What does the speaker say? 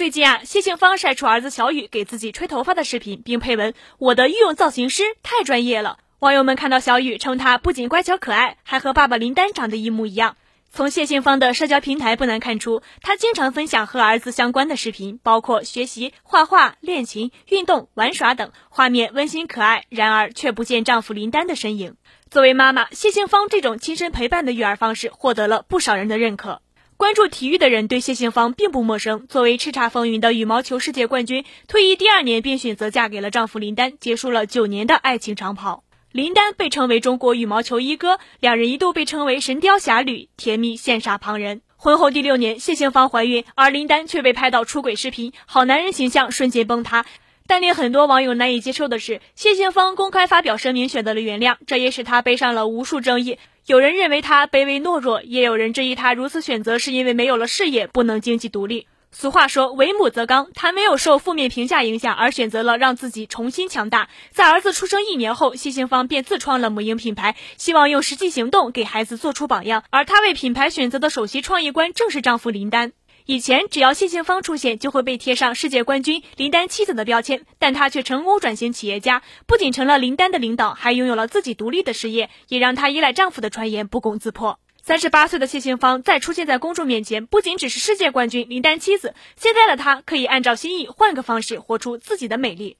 最近啊，谢杏芳晒出儿子小雨给自己吹头发的视频，并配文：“我的御用造型师太专业了。”网友们看到小雨，称她不仅乖巧可爱，还和爸爸林丹长得一模一样。从谢杏芳的社交平台不难看出，她经常分享和儿子相关的视频，包括学习、画画、练琴、运动、玩耍等，画面温馨可爱。然而却不见丈夫林丹的身影。作为妈妈，谢杏芳这种亲身陪伴的育儿方式获得了不少人的认可。关注体育的人对谢杏芳并不陌生。作为叱咤风云的羽毛球世界冠军，退役第二年便选择嫁给了丈夫林丹，结束了九年的爱情长跑。林丹被称为中国羽毛球一哥，两人一度被称为神雕侠侣，甜蜜羡煞旁人。婚后第六年，谢杏芳怀孕，而林丹却被拍到出轨视频，好男人形象瞬间崩塌。但令很多网友难以接受的是，谢杏芳公开发表声明，选择了原谅，这也使她背上了无数争议。有人认为她卑微懦弱，也有人质疑她如此选择是因为没有了事业，不能经济独立。俗话说，为母则刚，她没有受负面评价影响，而选择了让自己重新强大。在儿子出生一年后，谢杏芳便自创了母婴品牌，希望用实际行动给孩子做出榜样。而她为品牌选择的首席创意官正是丈夫林丹。以前只要谢杏芳出现，就会被贴上世界冠军林丹妻子的标签，但她却成功转型企业家，不仅成了林丹的领导，还拥有了自己独立的事业，也让她依赖丈夫的传言不攻自破。三十八岁的谢杏芳再出现在公众面前，不仅只是世界冠军林丹妻子，现在的她可以按照心意换个方式活出自己的美丽。